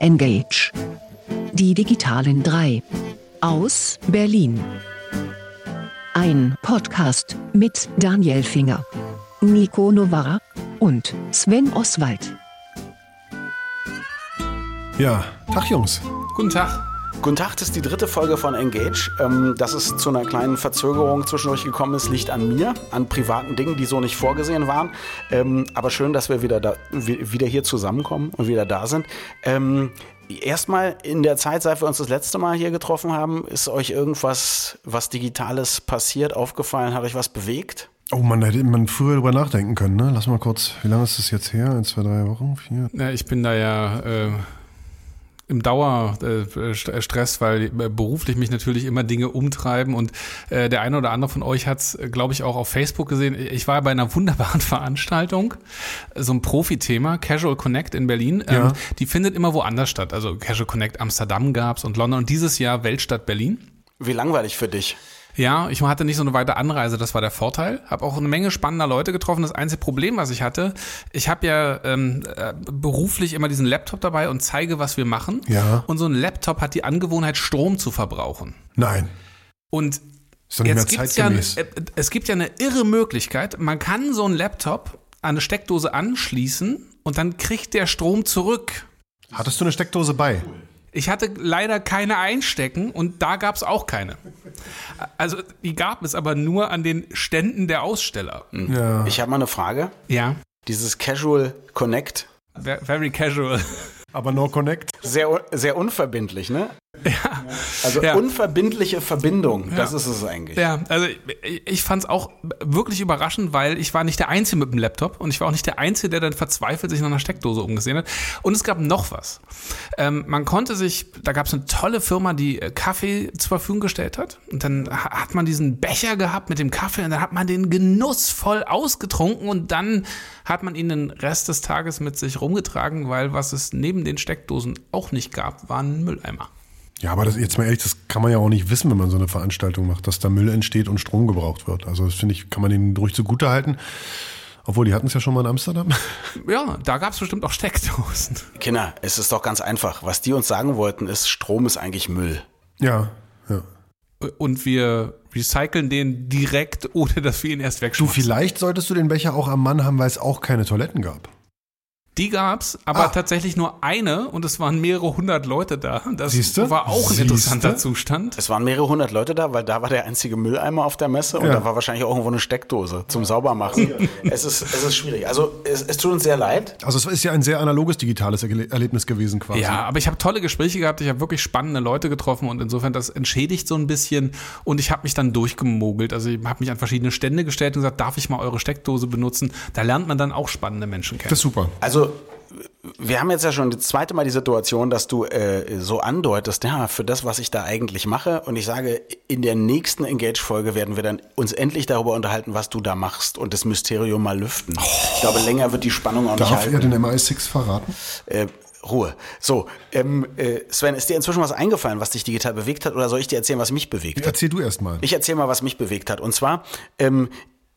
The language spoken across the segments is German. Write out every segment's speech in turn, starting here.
Engage. Die digitalen drei. Aus Berlin. Ein Podcast mit Daniel Finger, Nico Novara und Sven Oswald. Ja, Tag Jungs. Guten Tag. Guten Tag, das ist die dritte Folge von Engage. Ähm, dass es zu einer kleinen Verzögerung zwischendurch gekommen ist, liegt an mir, an privaten Dingen, die so nicht vorgesehen waren. Ähm, aber schön, dass wir wieder, da, wieder hier zusammenkommen und wieder da sind. Ähm, Erstmal in der Zeit, seit wir uns das letzte Mal hier getroffen haben, ist euch irgendwas, was Digitales passiert, aufgefallen? Hat euch was bewegt? Oh man, da hätte man früher drüber nachdenken können, ne? Lass mal kurz, wie lange ist das jetzt her? Ein, zwei, drei Wochen? Vier? Ja, ich bin da ja äh, im Dauerstress, weil äh, beruflich mich natürlich immer Dinge umtreiben und äh, der eine oder andere von euch hat es, glaube ich, auch auf Facebook gesehen. Ich war bei einer wunderbaren Veranstaltung, so ein Profi-Thema, Casual Connect in Berlin. Ähm, ja. die findet immer woanders statt. Also Casual Connect Amsterdam gab's und London und dieses Jahr Weltstadt Berlin. Wie langweilig für dich? Ja, ich hatte nicht so eine weite Anreise, das war der Vorteil. Habe auch eine Menge spannender Leute getroffen. Das einzige Problem, was ich hatte, ich habe ja ähm, äh, beruflich immer diesen Laptop dabei und zeige, was wir machen. Ja. Und so ein Laptop hat die Angewohnheit, Strom zu verbrauchen. Nein. Und jetzt gibt's ja, äh, es gibt ja eine irre Möglichkeit, man kann so ein Laptop an eine Steckdose anschließen und dann kriegt der Strom zurück. Hattest du eine Steckdose bei? Ich hatte leider keine einstecken und da gab es auch keine. Also die gab es aber nur an den Ständen der Aussteller. Ja. Ich habe mal eine Frage. Ja. Dieses Casual Connect. Very casual. Aber no connect. Sehr, sehr unverbindlich, ne? Ja. Also ja. unverbindliche Verbindung, ja. das ist es eigentlich. Ja, also ich, ich fand es auch wirklich überraschend, weil ich war nicht der Einzige mit dem Laptop und ich war auch nicht der Einzige, der dann verzweifelt sich nach einer Steckdose umgesehen hat. Und es gab noch was. Ähm, man konnte sich, da gab es eine tolle Firma, die äh, Kaffee zur Verfügung gestellt hat. Und dann hat man diesen Becher gehabt mit dem Kaffee und dann hat man den genussvoll ausgetrunken und dann hat man ihn den Rest des Tages mit sich rumgetragen, weil was es neben den Steckdosen auch nicht gab, waren Mülleimer. Ja, aber das, jetzt mal ehrlich, das kann man ja auch nicht wissen, wenn man so eine Veranstaltung macht, dass da Müll entsteht und Strom gebraucht wird. Also das finde ich, kann man denen ruhig zugute halten. Obwohl, die hatten es ja schon mal in Amsterdam. Ja, da gab es bestimmt auch Steckdosen. Kinder, es ist doch ganz einfach. Was die uns sagen wollten, ist, Strom ist eigentlich Müll. Ja, ja. Und wir recyceln den direkt, ohne dass wir ihn erst wegschmeißen. Du, vielleicht solltest du den Becher auch am Mann haben, weil es auch keine Toiletten gab. Die gab's, aber ah. tatsächlich nur eine und es waren mehrere hundert Leute da. Das Siehste? war auch ein Siehste? interessanter Zustand. Es waren mehrere hundert Leute da, weil da war der einzige Mülleimer auf der Messe und Ja. da war wahrscheinlich auch irgendwo eine Steckdose zum Saubermachen. es, ist, es ist schwierig. Also es, es tut uns sehr leid. Also es ist ja ein sehr analoges digitales Erle- Erlebnis gewesen quasi. Ja, aber ich habe tolle Gespräche gehabt, ich habe wirklich spannende Leute getroffen und insofern das entschädigt so ein bisschen und ich habe mich dann durchgemogelt. Also ich habe mich an verschiedene Stände gestellt und gesagt, darf ich mal eure Steckdose benutzen? Da lernt man dann auch spannende Menschen kennen. Das ist super. Also wir haben jetzt ja schon das zweite Mal die Situation, dass du äh, so andeutest, ja, für das, was ich da eigentlich mache. Und ich sage, in der nächsten Engage-Folge werden wir dann uns endlich darüber unterhalten, was du da machst und das Mysterium mal lüften. Ich glaube, länger wird die Spannung auch nicht Darf halten. er den MI6 verraten? Äh, Ruhe. So, ähm, äh, Sven, ist dir inzwischen was eingefallen, was dich digital bewegt hat, oder soll ich dir erzählen, was mich bewegt hat? Erzähl du erst mal. Ich erzähle mal, was mich bewegt hat. Und zwar, ähm,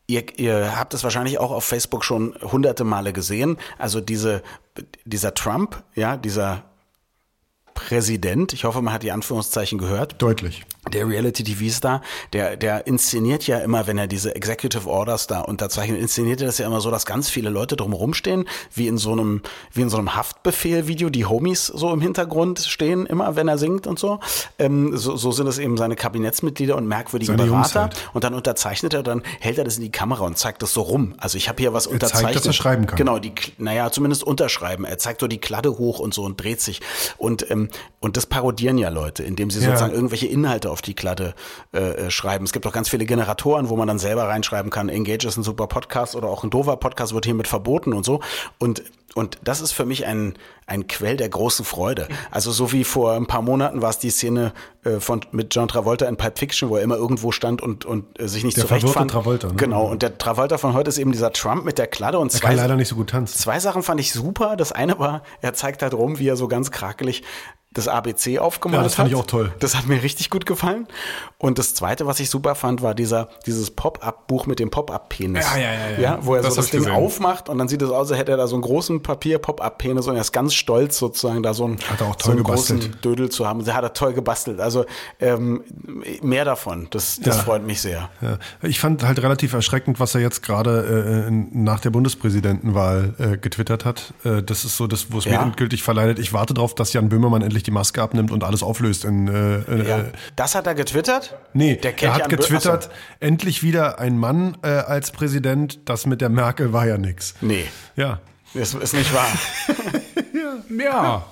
ihr, ihr habt es wahrscheinlich auch auf Facebook schon hunderte Male gesehen. Also diese, dieser Trump, ja, dieser Präsident, ich hoffe, man hat die Anführungszeichen gehört, Deutlich. der Reality-TV-Star, der, der inszeniert ja immer, wenn er diese Executive Orders da unterzeichnet, inszeniert er das ja immer so, dass ganz viele Leute drumherum stehen, wie in so einem, wie in so einem Haftbefehl-Video, die Homies so im Hintergrund stehen, immer, wenn er singt und so. Ähm, so, so sind es eben seine Kabinettsmitglieder und merkwürdige Seine Berater. halt. Und dann unterzeichnet er, dann hält er das in die Kamera und zeigt das so rum. Also ich habe hier was zeigt, unterzeichnet. dass er schreiben kann. Genau, die, naja, zumindest unterschreiben. Er zeigt so die Kladde hoch und so und dreht sich. Und, ähm, und das parodieren ja Leute, indem sie Ja. sozusagen irgendwelche Inhalte auf die Kladde äh, äh, schreiben. Es gibt auch ganz viele Generatoren, wo man dann selber reinschreiben kann, Engage ist ein super Podcast oder auch ein doofer Podcast wird hiermit verboten und so. Und und das ist für mich ein, ein Quell der großen Freude. Also so wie vor ein paar Monaten war es die Szene äh, von, mit John Travolta in Pulp Fiction, wo er immer irgendwo stand und, und äh, sich nicht Der zurechtfand. verwirrte Travolta, ne? Genau, und der Travolta von heute ist eben dieser Trump mit der Kladde und Er zwei, kann leider nicht so gut tanzen. Zwei Sachen fand ich super. Das eine war, er zeigt halt rum, wie er so ganz krakelig das ABC aufgemalt Ja, das fand hat. ich auch toll. Das hat mir richtig gut gefallen. Und das zweite, was ich super fand, war dieser, dieses Pop-Up-Buch mit dem Pop-Up-Penis. Ja, ja, ja, ja. Wo er Das so das Ding gesehen. aufmacht und dann sieht es aus, als hätte er da so einen großen Papier-Pop-Up-Penis und er ist ganz stolz sozusagen da so einen, Hat so einen großen Dödel zu haben. Der hat er toll gebastelt. Also ähm, mehr davon. Das, das Ja. freut mich sehr. Ja. Ich fand halt relativ erschreckend, was er jetzt gerade äh, nach der Bundespräsidentenwahl äh, getwittert hat. Äh, das ist so das, wo es Ja. mir endgültig verleidet. Ich warte darauf, dass Jan Böhmermann endlich die Maske abnimmt und alles auflöst. In, äh, äh, Ja. Das hat er getwittert? Nee, Der kennt er hat getwittert, endlich wieder ein Mann äh, als Präsident. Das mit der Merkel war ja nix. Nee, Ja. das ist nicht wahr. Ja.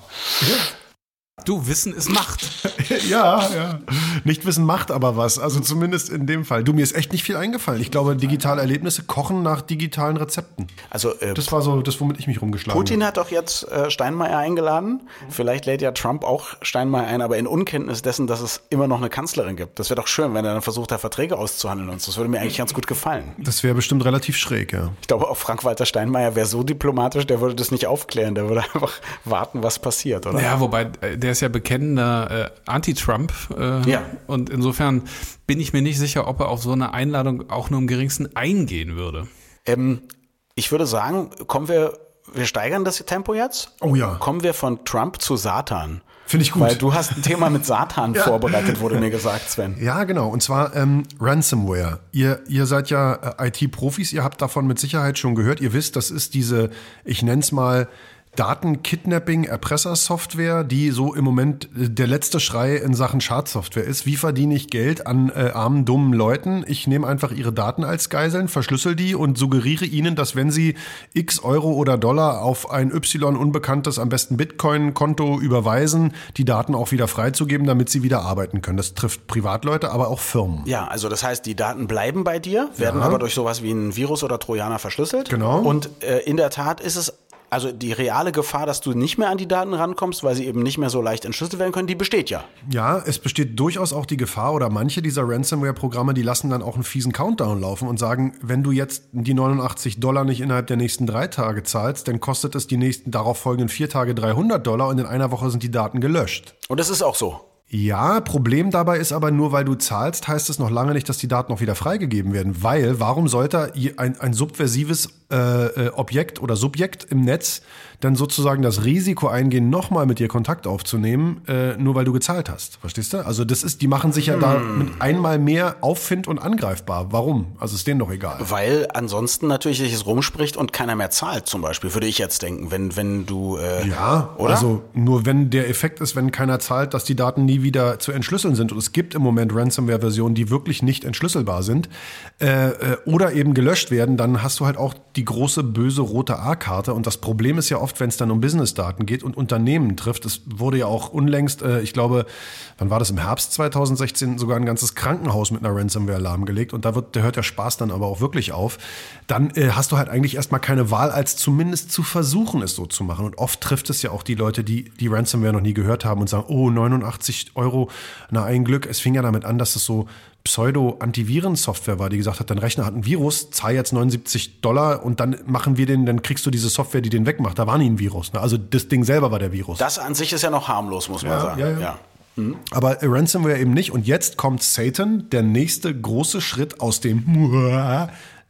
Du, Wissen ist Macht. ja, ja. Nicht wissen macht aber was. Also zumindest in dem Fall. Du, mir ist echt nicht viel eingefallen. Ich glaube, digitale Erlebnisse kochen nach digitalen Rezepten. Also äh, Das war so das, womit ich mich rumgeschlagen Putin hat doch jetzt äh, Steinmeier eingeladen. Vielleicht lädt ja Trump auch Steinmeier ein, aber in Unkenntnis dessen, dass es immer noch eine Kanzlerin gibt. Das wäre doch schön, wenn er dann versucht, da Verträge auszuhandeln und so. Das würde mir eigentlich ganz gut gefallen. Das wäre bestimmt relativ schräg, ja. Ich glaube, auch Frank-Walter Steinmeier wäre so diplomatisch, der würde das nicht aufklären. Der würde einfach warten, was passiert, oder? Ja, wobei äh, der ist ja bekennender äh, Anti-Trump. Äh, Ja. Und insofern bin ich mir nicht sicher, ob er auf so eine Einladung auch nur im geringsten eingehen würde. Ähm, ich würde sagen, kommen wir, wir steigern das Tempo jetzt. Oh ja. Kommen wir von Trump zu Satan. Finde ich gut. Weil du hast ein Thema mit Satan vorbereitet, wurde mir gesagt, Sven. Ja, genau. Und zwar ähm, Ransomware. Ihr, ihr seid ja äh, IT-Profis, ihr habt davon mit Sicherheit schon gehört. Ihr wisst, das ist diese, ich nenne es mal, Datenkidnapping, Erpressersoftware, die so im Moment äh, der letzte Schrei in Sachen Schadsoftware ist. Wie verdiene ich Geld an äh, armen, dummen Leuten? Ich nehme einfach ihre Daten als Geiseln, verschlüssel die und suggeriere ihnen, dass wenn sie x Euro oder Dollar auf ein Y unbekanntes, am besten Bitcoin-Konto überweisen, die Daten auch wieder freizugeben, damit sie wieder arbeiten können. Das trifft Privatleute, aber auch Firmen. Ja, also das heißt, die Daten bleiben bei dir, werden Ja. aber durch sowas wie ein Virus oder Trojaner verschlüsselt. Genau. Und äh, in der Tat ist es, also die reale Gefahr, dass du nicht mehr an die Daten rankommst, weil sie eben nicht mehr so leicht entschlüsselt werden können, die besteht ja. Ja, es besteht durchaus auch die Gefahr oder manche dieser Ransomware-Programme, die lassen dann auch einen fiesen Countdown laufen und sagen, wenn du jetzt die 89 Dollar nicht innerhalb der nächsten drei Tage zahlst, dann kostet es die nächsten darauf folgenden vier Tage 300 Dollar und in einer Woche sind die Daten gelöscht. Und das ist auch so. Ja, Problem dabei ist aber nur, weil du zahlst, heißt es noch lange nicht, dass die Daten auch wieder freigegeben werden. Weil, warum sollte ein, ein subversives äh, äh, Objekt oder Subjekt im Netz dann sozusagen das Risiko eingehen, nochmal mit dir Kontakt aufzunehmen, äh, nur weil du gezahlt hast? Verstehst du? Also das ist, die machen sich ja da mit einmal mehr auffindend und angreifbar. Warum? Also ist denen doch egal. Weil ansonsten natürlich sich es rumspricht und keiner mehr zahlt, zum Beispiel, würde ich jetzt denken, wenn, wenn du. Äh, Ja, oder? also nur wenn der Effekt ist, wenn keiner zahlt, dass die Daten nie wieder zu entschlüsseln sind. Und es gibt im Moment Ransomware-Versionen, die wirklich nicht entschlüsselbar sind äh, äh, oder eben gelöscht werden, dann hast du halt auch die große böse rote A-Karte. Und das Problem ist ja oft, wenn es dann um Business-Daten geht und Unternehmen trifft. Es wurde ja auch unlängst, äh, ich glaube, wann war das im Herbst 2016, sogar ein ganzes Krankenhaus mit einer Ransomware lahmgelegt. Und da wird, da hört der Spaß dann aber auch wirklich auf. Dann äh, hast du halt eigentlich erstmal keine Wahl, als zumindest zu versuchen, es so zu machen. Und oft trifft es ja auch die Leute, die die Ransomware noch nie gehört haben und sagen, oh, 89 Euro, na ein Glück. Es fing ja damit an, dass es so Pseudo-Antiviren-Software war, die gesagt hat, dein Rechner hat ein Virus, zahl jetzt 79 Dollar und dann machen wir den, dann kriegst du diese Software, die den wegmacht. Da war nie ein Virus. Ne? Also das Ding selber war der Virus. Das an sich ist ja noch harmlos, muss man Ja, sagen. ja, ja. Aber äh, Ransomware eben nicht. Und jetzt kommt Satan, der nächste große Schritt aus dem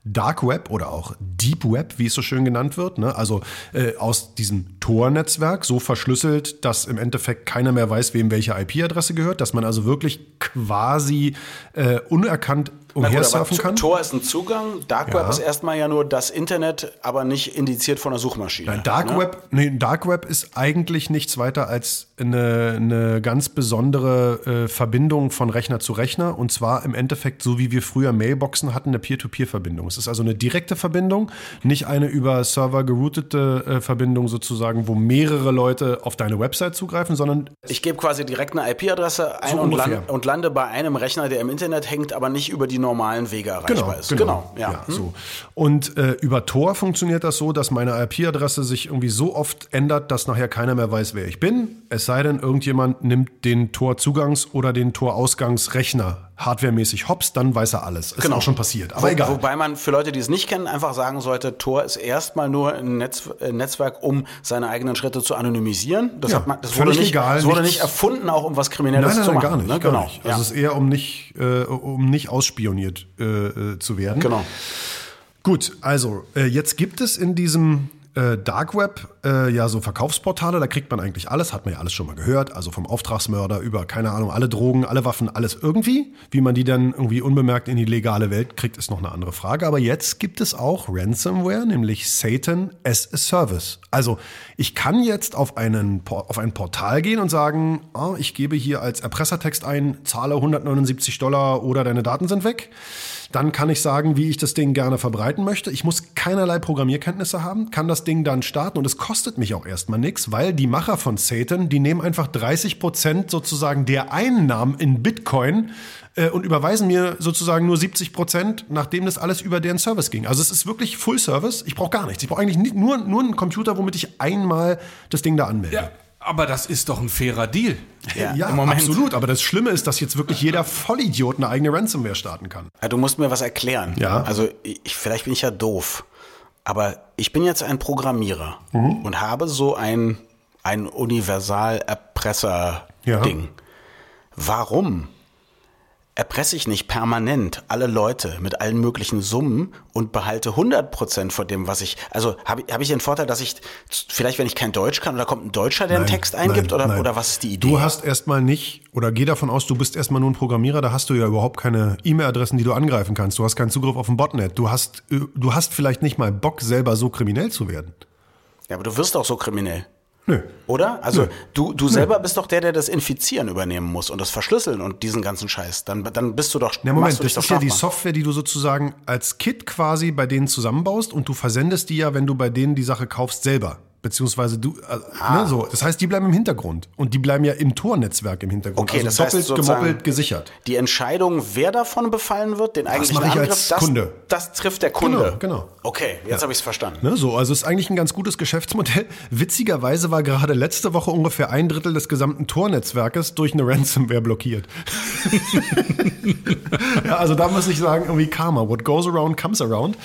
Dark Web oder auch Deep Web, wie es so schön genannt wird. Ne? Also äh, aus diesem Tor-Netzwerk, so verschlüsselt, dass im Endeffekt keiner mehr weiß, wem welche IP-Adresse gehört, dass man also wirklich quasi äh, unerkannt umhersurfen kann. Tor ist ein Zugang, Dark Web ist erstmal ja nur das Internet, aber nicht indiziert von der Suchmaschine. Nein, Dark ne? Web, nee, Dark Web ist eigentlich nichts weiter als eine, eine ganz besondere äh, Verbindung von Rechner zu Rechner und zwar im Endeffekt so wie wir früher Mailboxen hatten, eine Peer-to-Peer-Verbindung. Es ist also eine direkte Verbindung, nicht eine über Server geroutete äh, Verbindung sozusagen, wo mehrere Leute auf deine Website zugreifen, sondern Ich gebe quasi direkt eine IP-Adresse ein So und, land, und lande bei einem Rechner, der im Internet hängt, aber nicht über die normalen Wege erreichbar ist. Genau, ja. Hm? so. Und äh, über Tor funktioniert das so, dass meine IP-Adresse sich irgendwie so oft ändert, dass nachher keiner mehr weiß, wer ich bin. Es sei denn, irgendjemand nimmt den Tor-Zugangs- oder den Tor-Ausgangsrechner hardwaremäßig hops, dann weiß er alles. Ist Genau. auch schon passiert. Aber Wo, egal. Wobei man für Leute, die es nicht kennen, einfach sagen sollte, Tor ist erstmal nur ein Netz, äh, Netzwerk, um seine eigenen Schritte zu anonymisieren. Das, Ja, hat man, das wurde, nicht, legal, das wurde nichts- nicht erfunden, auch um was Kriminelles Nein, nein, zu nein, machen. gar nicht. ne? Gar Genau. nicht. Ja. Also es ist eher, um nicht, äh, um nicht ausspioniert äh, äh, zu werden. genau. Gut, also äh, jetzt gibt es in diesem äh, Dark Web äh, ja so Verkaufsportale, da kriegt man eigentlich alles, hat man ja alles schon mal gehört, also vom Auftragsmörder über, keine Ahnung, alle Drogen, alle Waffen, alles irgendwie. Wie man die dann irgendwie unbemerkt in die legale Welt kriegt, ist noch eine andere Frage. Aber jetzt gibt es auch Ransomware, nämlich Satan as a Service. Also ich kann jetzt auf, einen, auf ein Portal gehen und sagen, ah, ich gebe hier als Erpressertext ein, zahle 179 Dollar oder deine Daten sind weg. Dann kann ich sagen, wie ich das Ding gerne verbreiten möchte. Ich muss keinerlei Programmierkenntnisse haben, kann das Ding dann starten und es kostet mich auch erstmal nichts, weil die Macher von Satan, die nehmen einfach 30 Prozent sozusagen der Einnahmen in Bitcoin äh, und überweisen mir sozusagen nur 70 Prozent, nachdem das alles über deren Service ging. Also es ist wirklich Full Service. Ich brauche gar nichts. Ich brauche eigentlich nur, nur einen Computer, womit ich einmal das Ding da anmelde. Ja, aber das ist doch ein fairer Deal. Ja, Ja, absolut. Aber das Schlimme ist, dass jetzt wirklich jeder Vollidiot eine eigene Ransomware starten kann. Ja, du musst mir was erklären. Ja. Also ich, vielleicht bin ich ja doof, aber ich bin jetzt ein Programmierer Mhm. und habe so ein, ein Universal-Erpresser-Ding. Ja. Warum erpresse ich nicht permanent alle Leute mit allen möglichen Summen und behalte 100% von dem, was ich, also habe hab ich den Vorteil, dass ich vielleicht, wenn ich kein Deutsch kann, oder kommt ein Deutscher, der einen Nein, Text eingibt, nein, oder, nein. oder was ist die Idee? Du hast erstmal nicht, oder geh davon aus, du bist erstmal nur ein Programmierer, da hast du ja überhaupt keine E-Mail-Adressen, die du angreifen kannst. Du hast keinen Zugriff auf ein Botnet. Du hast, äh, du hast vielleicht nicht mal Bock, selber so kriminell zu werden. ja, aber du wirst auch so kriminell. Nö. Oder? Also du, du selber bist doch der, der das Infizieren übernehmen muss und das Verschlüsseln und diesen ganzen Scheiß. Dann, dann bist du doch. Machst Moment, das doch ist ja die. Software, die du sozusagen als Kit quasi bei denen zusammenbaust und du versendest die ja, wenn du bei denen die Sache kaufst, selber. Beziehungsweise du, äh, Ah. ne, so. Das heißt, die bleiben im Hintergrund. Und die bleiben ja im Tornetzwerk im Hintergrund. Okay, also das heißt doppelt sozusagen- gemoppelt gesichert. Die Entscheidung, wer davon befallen wird, den eigentlichen ich Angriff, als das, Kunde. das trifft der Kunde. Genau, genau. Okay, jetzt habe ich es verstanden. Ne, so, also ist eigentlich ein ganz gutes Geschäftsmodell. Witzigerweise war gerade letzte Woche ungefähr ein Drittel des gesamten Tornetzwerkes durch eine Ransomware blockiert. ja, also da muss ich sagen, irgendwie Karma. What goes around comes around.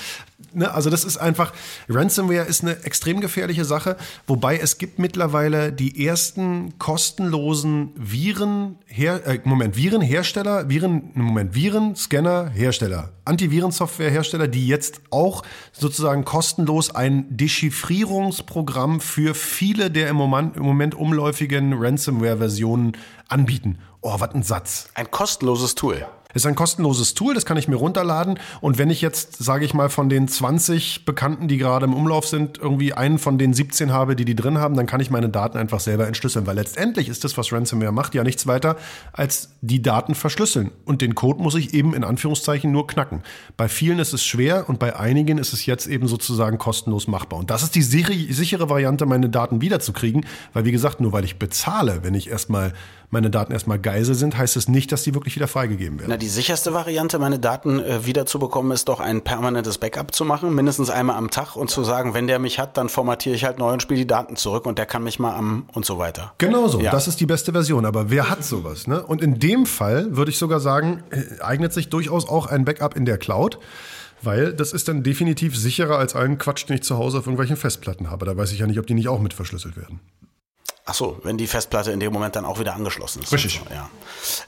Ne, also das ist einfach, Ransomware ist eine extrem gefährliche Sache, wobei es gibt mittlerweile die ersten kostenlosen Viren, äh, Moment, Virenhersteller, Viren, Moment, Virenscanner, Hersteller, Antivirensoftware-Hersteller, die jetzt auch sozusagen kostenlos ein Dechiffrierungsprogramm für viele der im Moment, im Moment umläufigen Ransomware-Versionen anbieten. Oh, was ein Satz. Ein kostenloses Tool. Ist ein kostenloses Tool, das kann ich mir runterladen. Und wenn ich jetzt, sage ich mal, von den 20 Bekannten, die gerade im Umlauf sind, irgendwie einen von den 17 habe, die die drin haben, dann kann ich meine Daten einfach selber entschlüsseln. Weil letztendlich ist das, was Ransomware macht, ja nichts weiter, als die Daten verschlüsseln. Und den Code muss ich eben in Anführungszeichen nur knacken. Bei vielen ist es schwer und bei einigen ist es jetzt eben sozusagen kostenlos machbar. Und das ist die sichere, Variante, meine Daten wiederzukriegen. Weil, wie gesagt, nur weil ich bezahle, wenn ich erstmal meine Daten erstmal Geisel sind, heißt es nicht, dass die wirklich wieder freigegeben werden. Na, die sicherste Variante, meine Daten äh, wiederzubekommen, ist doch ein permanentes Backup zu machen, mindestens einmal am Tag und zu sagen, wenn der mich hat, dann formatiere ich halt neu und spiele die Daten zurück und der kann mich mal am und so weiter. Genau so, Ja. das ist die beste Version. Aber wer hat sowas? Ne? Und in dem Fall würde ich sogar sagen, äh, eignet sich durchaus auch ein Backup in der Cloud. Weil das ist dann definitiv sicherer als allen Quatsch, den ich zu Hause auf irgendwelchen Festplatten habe. Da weiß ich ja nicht, ob die nicht auch mit verschlüsselt werden. Ach so, wenn die Festplatte in dem Moment dann auch wieder angeschlossen ist. Richtig. Ja.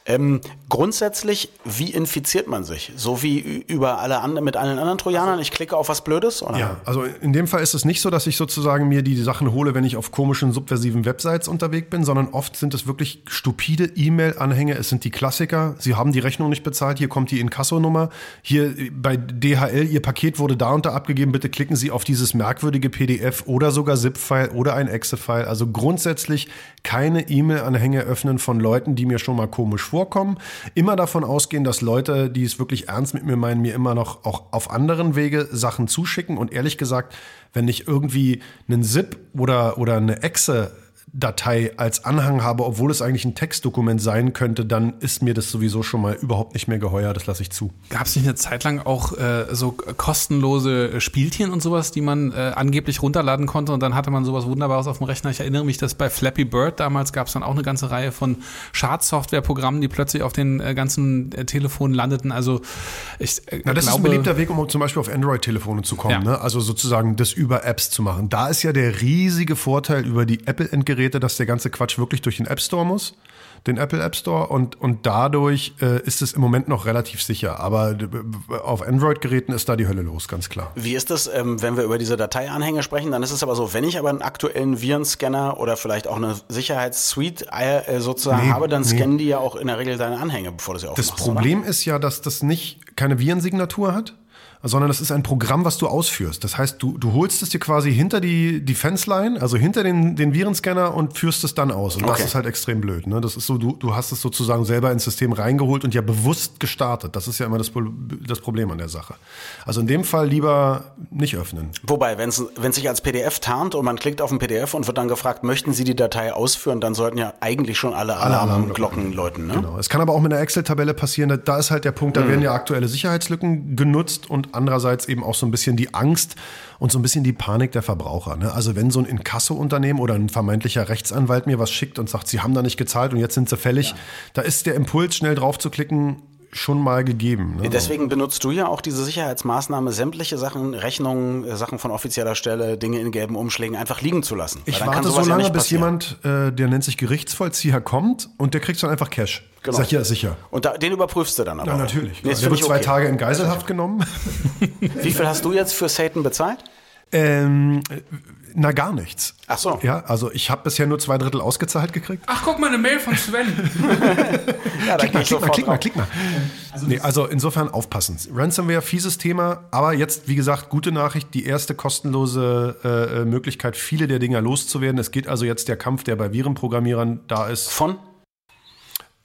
Ähm, grundsätzlich, wie infiziert man sich? So wie über alle anderen, mit allen anderen Trojanern? Ich klicke auf was Blödes? Oder? Ja, also in dem Fall ist es nicht so, dass ich sozusagen mir die Sachen hole, wenn ich auf komischen, subversiven Websites unterwegs bin, sondern oft sind es wirklich stupide E-Mail-Anhänge. Es sind die Klassiker. Sie haben die Rechnung nicht bezahlt. Hier kommt die Inkasso-Nummer. Hier äh, bei DHL, Ihr Paket wurde da und da abgegeben. Bitte klicken Sie auf dieses merkwürdige PDF oder sogar ZIP-File oder ein Exe-File. Also grundsätzlich keine E-Mail-Anhänge öffnen von Leuten, die mir schon mal komisch vorkommen. Immer davon ausgehen, dass Leute, die es wirklich ernst mit mir meinen, mir immer noch auch auf anderen Wege Sachen zuschicken. Und ehrlich gesagt, wenn ich irgendwie einen ZIP oder, oder eine Exe Datei als Anhang habe, obwohl es eigentlich ein Textdokument sein könnte, dann ist mir das sowieso schon mal überhaupt nicht mehr geheuer. Das lasse ich zu. Gab es nicht eine Zeit lang auch äh, so kostenlose Spielchen und sowas, die man äh, angeblich runterladen konnte und dann hatte man sowas Wunderbares auf dem Rechner? Ich erinnere mich, dass bei Flappy Bird damals gab es dann auch eine ganze Reihe von Schadsoftware-Programmen, die plötzlich auf den äh, ganzen äh, Telefonen landeten. Also ich äh, Na, das glaube, ist ein beliebter Weg, um zum Beispiel auf Android-Telefone zu kommen. Ja. Ne? Also sozusagen das über Apps zu machen. Da ist ja der riesige Vorteil über die Apple-Endgeräte, dass der ganze Quatsch wirklich durch den App Store muss, den Apple App Store und, und dadurch äh, ist es im Moment noch relativ sicher. Aber d- auf Android-Geräten ist da die Hölle los, ganz klar. Wie ist das, ähm, wenn wir über diese Dateianhänge sprechen? Dann ist es aber so, wenn ich aber einen aktuellen Virenscanner oder vielleicht auch eine Sicherheitssuite äh, sozusagen Nee, habe, dann nee. scannen die ja auch in der Regel deine Anhänge, bevor du sie Das aufmachst. Problem ist ja, dass das nicht keine Virensignatur hat, sondern das ist ein Programm, was du ausführst. Das heißt, du, du holst es dir quasi hinter die Defense-Line, also hinter den, den Virenscanner und führst es dann aus. Und das Okay. ist halt extrem blöd. Ne? Das ist so, du, du hast es sozusagen selber ins System reingeholt und ja bewusst gestartet. Das ist ja immer das, das Problem an der Sache. Also in dem Fall lieber nicht öffnen. Wobei, wenn es sich als PDF tarnt und man klickt auf ein PDF und wird dann gefragt, möchten Sie die Datei ausführen, dann sollten ja eigentlich schon alle Alarmglocken läuten. Ne? Genau. Es kann aber auch mit einer Excel-Tabelle passieren. Da ist halt der Punkt, da werden ja aktuelle Sicherheitslücken genutzt und andererseits eben auch so ein bisschen die Angst und so ein bisschen die Panik der Verbraucher. Ne? Also wenn so ein Inkasso-Unternehmen oder ein vermeintlicher Rechtsanwalt mir was schickt und sagt, sie haben da nicht gezahlt und jetzt sind sie fällig, da ist der Impuls, schnell drauf zu klicken, schon mal gegeben. Ne? Deswegen benutzt du ja auch diese Sicherheitsmaßnahme, sämtliche Sachen, Rechnungen, äh, Sachen von offizieller Stelle, Dinge in gelben Umschlägen einfach liegen zu lassen. Ich warte so ja lange, nicht bis jemand, äh, der nennt sich Gerichtsvollzieher, kommt und der kriegt dann einfach Cash. Genau. Sag ich, ja, sicher. Und da, den überprüfst du dann aber. Ja, natürlich. Nee, der wird zwei okay. Tage in Geiselhaft genommen. Wie viel hast du jetzt für Satan bezahlt? ähm, na, gar nichts. Ach so. Ja, also ich habe bisher nur zwei Drittel ausgezahlt gekriegt. Ach, guck mal, eine Mail von Sven. Ja, Klick mal, klick mal, klick mal, klick mal. Nee, also insofern aufpassen. Ransomware, fieses Thema, aber jetzt, wie gesagt, gute Nachricht, die erste kostenlose äh, äh, Möglichkeit, viele der Dinger loszuwerden. Es geht also jetzt der Kampf, der bei Virenprogrammierern da ist. Von?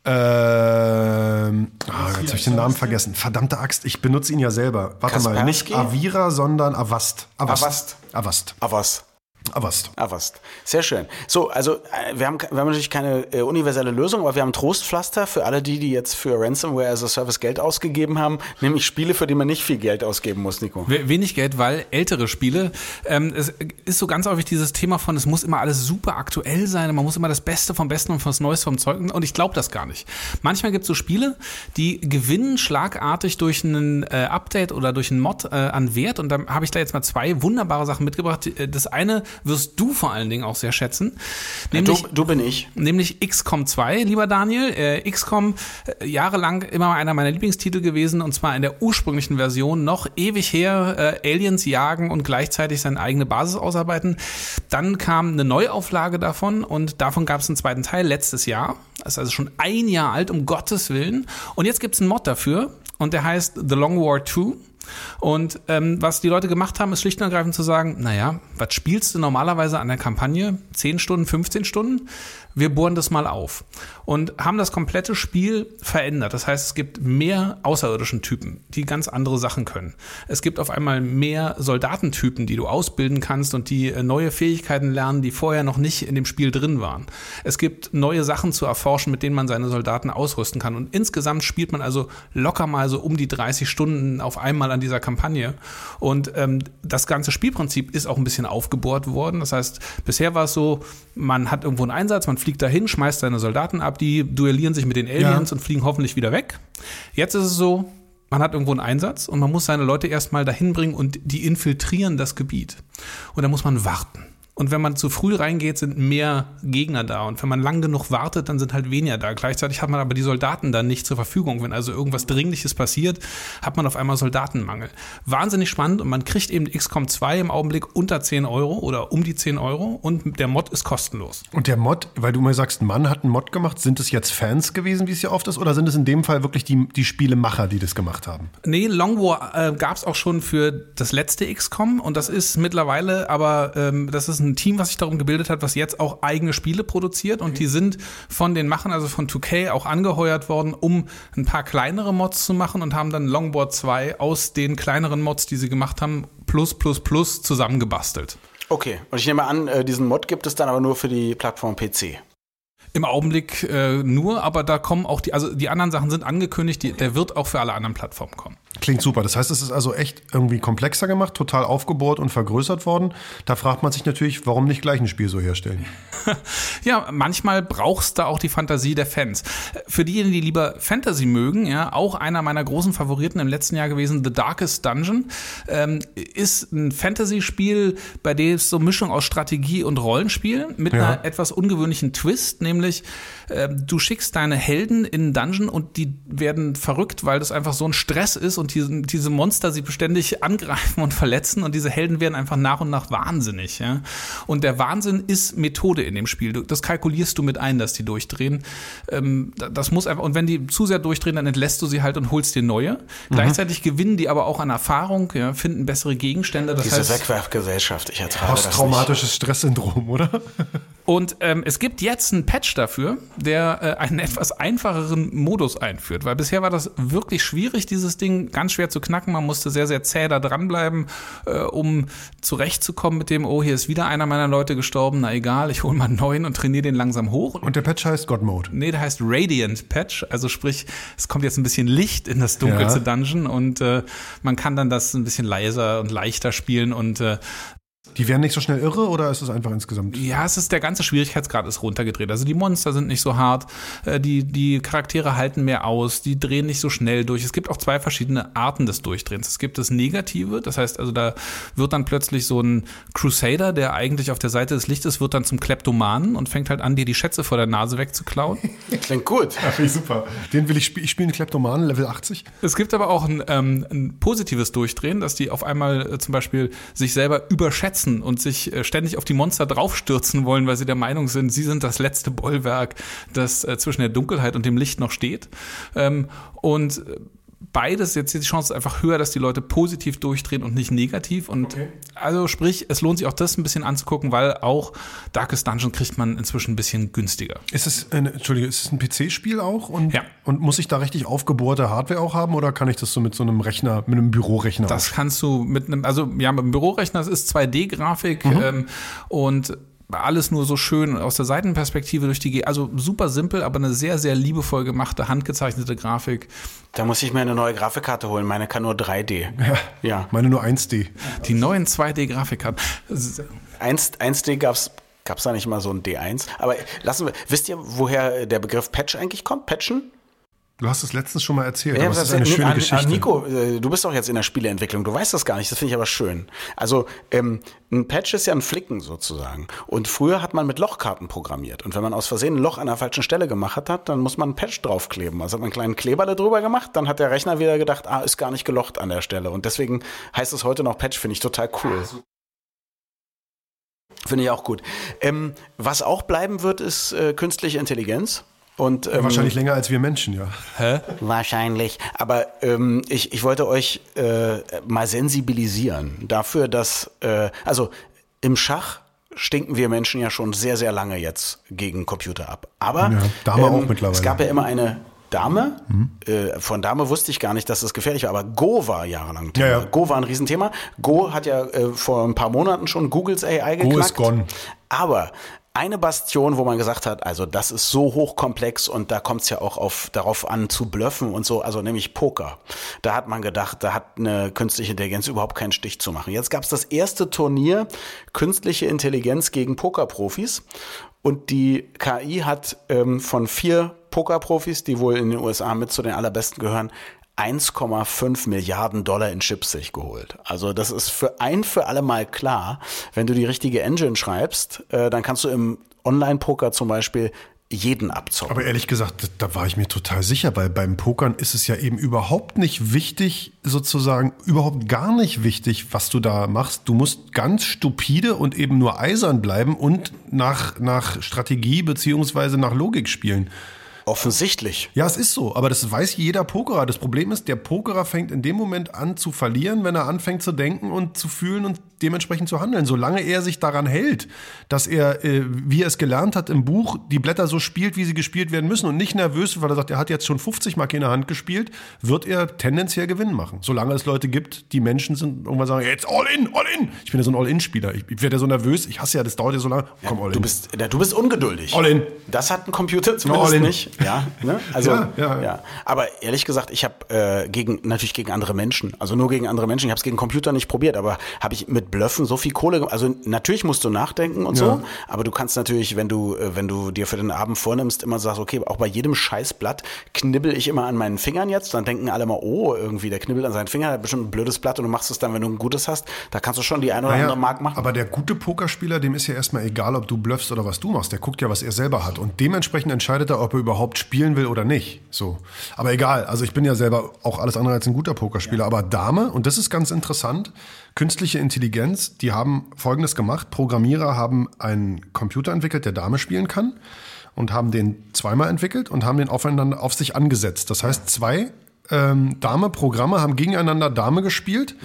Ähm, ah, jetzt habe ich den Namen vergessen. Verdammte Axt, ich benutze ihn ja selber. Warte mal, nicht Kaspersky? Avira, sondern Avast. Avast. Avast. Avast. Avast. Avast. Sehr schön. So, also äh, wir haben, wir haben natürlich keine äh, universelle Lösung, aber wir haben Trostpflaster für alle die, die jetzt für Ransomware as a Service Geld ausgegeben haben, nämlich Spiele, für die man nicht viel Geld ausgeben muss, Nico. We- Wenig Geld, weil ältere Spiele. Ähm, es ist so ganz häufig dieses Thema von, es muss immer alles super aktuell sein, man muss immer das Beste vom Besten und das Neueste vom Zeug. Und ich glaube das gar nicht. Manchmal gibt es so Spiele, die gewinnen schlagartig durch ein äh, Update oder durch einen Mod äh, an Wert. Und dann habe ich da jetzt mal zwei wunderbare Sachen mitgebracht. Äh, Das eine wirst du vor allen Dingen auch sehr schätzen. Du, Nämlich, du bin ich. nämlich XCOM 2, lieber Daniel. Äh, XCOM äh, jahrelang immer einer meiner Lieblingstitel gewesen und zwar in der ursprünglichen Version noch ewig her äh, Aliens jagen und gleichzeitig seine eigene Basis ausarbeiten. Dann kam eine Neuauflage davon und davon gab es einen zweiten Teil letztes Jahr. Das ist also schon ein Jahr alt, um Gottes Willen. Und jetzt gibt es einen Mod dafür und der heißt The Long War 2. Und ähm, was die Leute gemacht haben, ist schlicht und ergreifend zu sagen, naja, was spielst du normalerweise an der Kampagne? 10 Stunden, 15 Stunden? Wir bohren das mal auf. Und haben das komplette Spiel verändert. Das heißt, es gibt mehr außerirdischen Typen, die ganz andere Sachen können. Es gibt auf einmal mehr Soldatentypen, die du ausbilden kannst und die äh, neue Fähigkeiten lernen, die vorher noch nicht in dem Spiel drin waren. Es gibt neue Sachen zu erforschen, mit denen man seine Soldaten ausrüsten kann. Und insgesamt spielt man also locker mal so um die 30 Stunden auf einmal an dieser Kampagne. Und ähm, das ganze Spielprinzip ist auch ein bisschen aufgebohrt worden. Das heißt, bisher war es so, man hat irgendwo einen Einsatz, man fliegt dahin, schmeißt seine Soldaten ab, die duellieren sich mit den Aliens und fliegen hoffentlich wieder weg. Jetzt ist es so, man hat irgendwo einen Einsatz und man muss seine Leute erstmal dahin bringen und die infiltrieren das Gebiet. Und da muss man warten. Und wenn man zu früh reingeht, sind mehr Gegner da. Und wenn man lang genug wartet, dann sind halt weniger da. Gleichzeitig hat man aber die Soldaten dann nicht zur Verfügung. Wenn also irgendwas Dringliches passiert, hat man auf einmal Soldatenmangel. Wahnsinnig spannend und man kriegt eben XCOM 2 im Augenblick unter 10 Euro oder um die 10 Euro und der Mod ist kostenlos. Und der Mod, weil du mal sagst, Mann hat einen Mod gemacht, sind es jetzt Fans gewesen, wie es ja oft ist, oder sind es in dem Fall wirklich die, die Spielemacher, die das gemacht haben? Nee, Long War äh, gab es auch schon für das letzte XCOM und das ist mittlerweile, aber ähm, das ist ein Team, was sich darum gebildet hat, was jetzt auch eigene Spiele produziert und die sind von den Machern, also von 2K, auch angeheuert worden, um ein paar kleinere Mods zu machen und haben dann Longboard 2 aus den kleineren Mods, die sie gemacht haben, plus plus plus zusammengebastelt. Okay, und ich nehme an, äh, diesen Mod gibt es dann aber nur für die Plattform PC. Im Augenblick äh, nur, aber da kommen auch die, also die anderen Sachen sind angekündigt, die, der wird auch für alle anderen Plattformen kommen. Klingt super. Das heißt, es ist also echt irgendwie komplexer gemacht, total aufgebohrt und vergrößert worden. Da fragt man sich natürlich, warum nicht gleich ein Spiel so herstellen? ja, manchmal brauchst du auch die Fantasie der Fans. Für diejenigen, die lieber Fantasy mögen, ja, auch einer meiner großen Favoriten im letzten Jahr gewesen, The Darkest Dungeon, ähm, ist ein Fantasy-Spiel, bei dem es so eine Mischung aus Strategie und Rollenspiel mit ja. einer etwas ungewöhnlichen Twist, nämlich äh, du schickst deine Helden in einen Dungeon und die werden verrückt, weil das einfach so ein Stress ist und diese, diese Monster sie beständig angreifen und verletzen und diese Helden werden einfach nach und nach wahnsinnig. Ja? Und der Wahnsinn ist Methode in dem Spiel. Das kalkulierst du mit ein, dass die durchdrehen. Ähm, das muss einfach, und wenn die zu sehr durchdrehen, dann entlässt du sie halt und holst dir neue. Mhm. Gleichzeitig gewinnen die aber auch an Erfahrung, ja, finden bessere Gegenstände. Das Diese heißt, Wegwerfgesellschaft, ich ertrage Posttraumatisches Stresssyndrom, oder? Und ähm, es gibt jetzt einen Patch dafür, der äh, einen etwas einfacheren Modus einführt, weil bisher war das wirklich schwierig, dieses Ding ganz schwer zu knacken. Man musste sehr, sehr zäh da dranbleiben, äh, um zurechtzukommen mit dem, oh, hier ist wieder einer meiner Leute gestorben, na egal, ich hole mal einen neuen und trainiere den langsam hoch. Und der Patch heißt God Mode? Nee, der heißt Radiant Patch, also sprich, es kommt jetzt ein bisschen Licht in das dunkelste ja. Dungeon und äh, man kann dann das ein bisschen leiser und leichter spielen und äh, die werden nicht so schnell irre oder ist es einfach insgesamt? Ja, es ist der ganze Schwierigkeitsgrad ist runtergedreht. Also die Monster sind nicht so hart, äh, die, die Charaktere halten mehr aus, die drehen nicht so schnell durch. Es gibt auch zwei verschiedene Arten des Durchdrehens. Es gibt das Negative, das heißt also, da wird dann plötzlich so ein Crusader, der eigentlich auf der Seite des Lichtes wird dann zum Kleptomanen und fängt halt an, dir die Schätze vor der Nase wegzuklauen. Klingt gut. Ja, finde ich super. Den will ich spielen. Ich spiele einen Kleptomanen, Level 80. Es gibt aber auch ein, ähm, ein positives Durchdrehen, dass die auf einmal äh, zum Beispiel sich selber überschätzen nutzen und sich äh, ständig auf die Monster draufstürzen wollen, weil sie der Meinung sind, sie sind das letzte Bollwerk, das äh, zwischen der Dunkelheit und dem Licht noch steht. Ähm, und äh, beides, jetzt ist die Chance einfach höher, dass die Leute positiv durchdrehen und nicht negativ. Und okay. also sprich, es lohnt sich auch das ein bisschen anzugucken, weil auch Darkest Dungeon kriegt man inzwischen ein bisschen günstiger. Ist es, ein, Entschuldige, ist es ein PC-Spiel auch? Und, ja. Und muss ich da richtig aufgebohrte Hardware auch haben oder kann ich das so mit so einem Rechner, mit einem Bürorechner? Das kannst du mit einem, also ja, mit einem Bürorechner, das ist 2D-Grafik mhm. ähm, und alles nur so schön aus der Seitenperspektive durch die G. Also super simpel, aber eine sehr, sehr liebevoll gemachte, handgezeichnete Grafik. Da muss ich mir eine neue Grafikkarte holen. Meine kann nur 3D. Ja, ja. meine nur 1D. Die neuen 2D-Grafikkarten. 1, 1D gab es Gab es da nicht mal so ein D1? Aber lassen wir, wisst ihr, woher der Begriff Patch eigentlich kommt? Patchen? Du hast es letztens schon mal erzählt, ja, aber das ist eine schöne an, Geschichte. Nico, äh, du bist doch jetzt in der Spieleentwicklung, du weißt das gar nicht, das finde ich aber schön. Also ähm, ein Patch ist ja ein Flicken sozusagen. Und früher hat man mit Lochkarten programmiert. Und wenn man aus Versehen ein Loch an der falschen Stelle gemacht hat, dann muss man ein Patch draufkleben. Also hat man einen kleinen Kleber da drüber gemacht, dann hat der Rechner wieder gedacht, ah, ist gar nicht gelocht an der Stelle. Und deswegen heißt es heute noch Patch, finde ich total cool. Finde ich auch gut. Ähm, was auch bleiben wird, ist äh, künstliche Intelligenz. Und, ähm, wahrscheinlich länger als wir Menschen, ja. Hä? Wahrscheinlich. Aber ähm, ich, ich wollte euch äh, mal sensibilisieren dafür, dass, äh, also im Schach stinken wir Menschen ja schon sehr, sehr lange jetzt gegen Computer ab. Aber ja, Dame ähm, auch mittlerweile. es gab ja immer eine Dame. Mhm. Äh, von Dame wusste ich gar nicht, dass das gefährlich war, aber Go war jahrelang Thema. Ja, ja. Go war ein Riesenthema. Go hat ja äh, vor ein paar Monaten schon Googles AI geknackt. Go ist gone. Aber eine Bastion, wo man gesagt hat, also das ist so hochkomplex und da kommt es ja auch auf, darauf an zu bluffen und so, also nämlich Poker. Da hat man gedacht, da hat eine künstliche Intelligenz überhaupt keinen Stich zu machen. Jetzt gab es das erste Turnier künstliche Intelligenz gegen Pokerprofis und die KI hat ähm, von vier Pokerprofis, die wohl in den USA mit zu den allerbesten gehören, 1,5 Milliarden Dollar in Chips sich geholt. Also das ist für ein für alle Mal klar, wenn du die richtige Engine schreibst, äh, dann kannst du im Online-Poker zum Beispiel jeden abzocken. Aber ehrlich gesagt, da war ich mir total sicher, weil beim Pokern ist es ja eben überhaupt nicht wichtig, sozusagen überhaupt gar nicht wichtig, was du da machst. Du musst ganz stupide und eben nur eisern bleiben und nach, nach Strategie beziehungsweise nach Logik spielen. Offensichtlich. Ja, es ist so, aber das weiß jeder Pokerer. Das Problem ist, der Pokerer fängt in dem Moment an zu verlieren, wenn er anfängt zu denken und zu fühlen und dementsprechend zu handeln. Solange er sich daran hält, dass er, äh, wie er es gelernt hat im Buch, die Blätter so spielt, wie sie gespielt werden müssen und nicht nervös, weil er sagt, er hat jetzt schon 50 Mark in der Hand gespielt, wird er tendenziell Gewinn machen. Solange es Leute gibt, die Menschen sind, irgendwann sagen, jetzt all in, all in. Ich bin ja so ein All-in-Spieler. Ich, ich werde ja so nervös. Ich hasse ja, das dauert ja so lange. Komm, all in. Du bist, ja, du bist ungeduldig. All in. Das hat ein Computer zumindest all in. nicht. Ja, ne? also, Ja, ja, ja. Aber ehrlich gesagt, ich habe äh, gegen, natürlich gegen andere Menschen, also nur gegen andere Menschen. Ich habe es gegen Computer nicht probiert, aber habe ich mit Blöffen so viel Kohle gemacht. Also natürlich musst du nachdenken und so, aber du kannst natürlich, wenn du, äh, wenn du dir für den Abend vornimmst, immer sagst, okay, auch bei jedem Scheißblatt knibbel ich immer an meinen Fingern jetzt, dann denken alle mal, oh, irgendwie, der knibbelt an seinen Fingern, der hat bestimmt ein blödes Blatt und du machst es dann, wenn du ein gutes hast, da kannst du schon die eine oder Naja, andere Mark machen. Aber der gute Pokerspieler, dem ist ja erstmal egal, ob du bluffst oder was du machst. Der guckt ja, was er selber hat. Und dementsprechend entscheidet er, ob er überhaupt spielen will oder nicht. So. Aber egal. Also ich bin ja selber auch alles andere als ein guter Pokerspieler. Aber Dame, und das ist ganz interessant, künstliche Intelligenz, die haben Folgendes gemacht. Programmierer haben einen Computer entwickelt, der Dame spielen kann. Und haben den zweimal entwickelt und haben den aufeinander auf sich angesetzt. Das heißt, zwei ähm, Dame-Programme haben gegeneinander Dame gespielt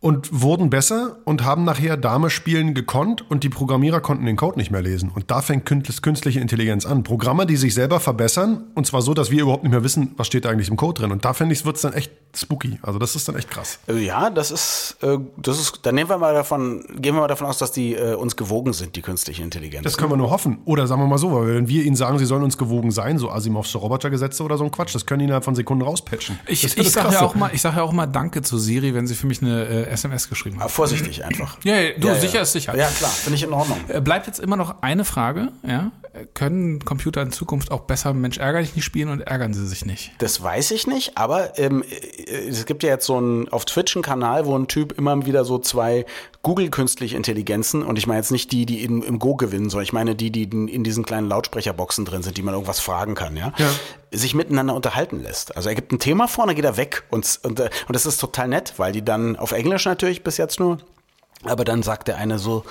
und wurden besser und haben nachher Dame spielen gekonnt und die Programmierer konnten den Code nicht mehr lesen. Und da fängt künstl- künstliche Intelligenz an. Programme, die sich selber verbessern und zwar so, dass wir überhaupt nicht mehr wissen, was steht eigentlich im Code drin. Und da finde ich, wird es dann echt spooky. Also das ist dann echt krass. Äh, Ja, das ist, äh, das ist, dann nehmen wir mal davon, gehen wir mal davon aus, dass die äh, uns gewogen sind, die künstliche Intelligenz. Das können wir nur hoffen. Oder sagen wir mal so, weil wenn wir ihnen sagen, sie sollen uns gewogen sein, so Asimovsche Robotergesetze oder so ein Quatsch, das können die innerhalb von Sekunden rauspatchen. Ich, ich sage ja auch mal, ich sage ja auch mal Danke zu Siri, wenn sie für mich eine äh, SMS geschrieben Aber hat. vorsichtig einfach. Ja, ja, du, sicher ist sicher. Ja, klar, finde ich in Ordnung. Äh, Bleibt jetzt immer noch eine Frage, ja? Können Computer in Zukunft auch besser Mensch ärger dich nicht spielen und ärgern sie sich nicht? Das weiß ich nicht, aber ähm, äh, es gibt ja jetzt so einen auf Twitch einen Kanal, wo ein Typ immer wieder so zwei Google künstliche Intelligenzen und ich meine jetzt nicht die, die in, im Go gewinnen, sondern ich meine die, die in, in diesen kleinen Lautsprecherboxen drin sind, die man irgendwas fragen kann, ja, Ja. Sich miteinander unterhalten lässt. Also er gibt ein Thema vor, und dann geht er weg und und, äh, und das ist total nett, weil die dann auf Englisch natürlich bis jetzt nur, aber dann sagt der eine so,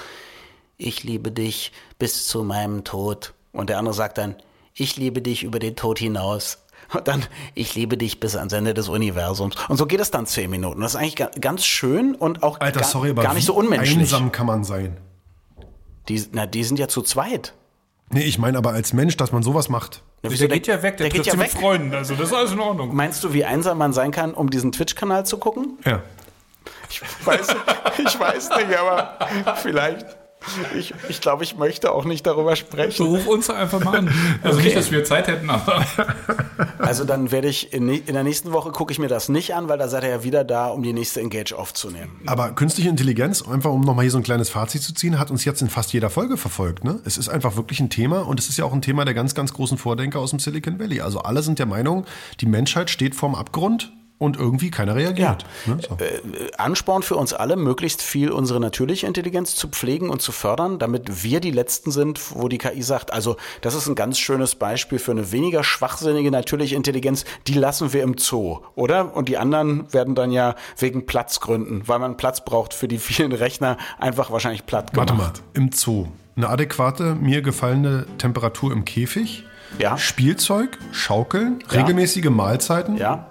ich liebe dich bis zu meinem Tod. Und der andere sagt dann, ich liebe dich über den Tod hinaus. Und dann, ich liebe dich bis ans Ende des Universums. Und so geht es dann zehn Minuten. Das ist eigentlich ga- ganz schön und auch Alter, gar, sorry, aber gar nicht so unmenschlich. einsam kann man sein. Die, na, die sind ja zu zweit. Nee, ich meine aber als Mensch, dass man sowas macht. Na, Der wieso, geht ja weg, der, der geht ja sie weg. mit Freunden, also das ist alles in Ordnung. Meinst du, wie einsam man sein kann, um diesen Twitch-Kanal zu gucken? Ja. Ich weiß, ich weiß nicht, aber vielleicht. Ich, ich glaube, ich möchte auch nicht darüber So, sprechen. ruf uns einfach mal an. Also nicht, dass wir Zeit hätten, aber Also dann werde ich in, in der nächsten Woche gucke ich mir das nicht an, weil da seid ihr ja wieder da, um die nächste Engage aufzunehmen. Aber künstliche Intelligenz, einfach um nochmal hier so ein kleines Fazit zu ziehen, hat uns jetzt in fast jeder Folge verfolgt. Ne? Es ist einfach wirklich ein Thema und es ist ja auch ein Thema der ganz, ganz großen Vordenker aus dem Silicon Valley. Also alle sind der Meinung, die Menschheit steht vorm Abgrund und irgendwie keiner reagiert. Ne? So. Äh, Ansporn für uns alle, möglichst viel unsere natürliche Intelligenz zu pflegen und zu fördern, damit wir die Letzten sind, wo die KI sagt, also das ist ein ganz schönes Beispiel für eine weniger schwachsinnige natürliche Intelligenz, die lassen wir im Zoo, oder? Und die anderen werden dann ja wegen Platzgründen, weil man Platz braucht für die vielen Rechner, einfach wahrscheinlich platt gemacht. Warte mal, im Zoo. Eine adäquate, mir gefallene Temperatur im Käfig, Ja. Spielzeug, Schaukeln, Ja. regelmäßige Mahlzeiten. Ja?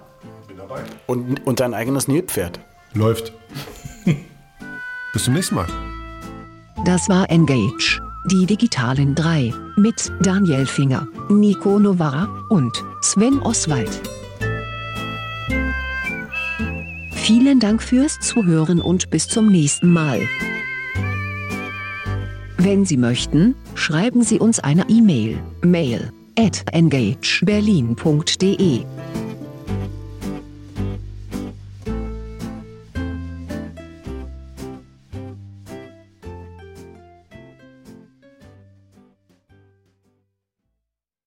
Und, und dein eigenes Nilpferd. Läuft. Bis zum nächsten Mal. Das war Engage, die digitalen drei, mit Daniel Finger, Nico Novara und Sven Oswald. Vielen Dank fürs Zuhören und bis zum nächsten Mal. Wenn Sie möchten, schreiben Sie uns eine E-Mail, mail at engageberlin.de.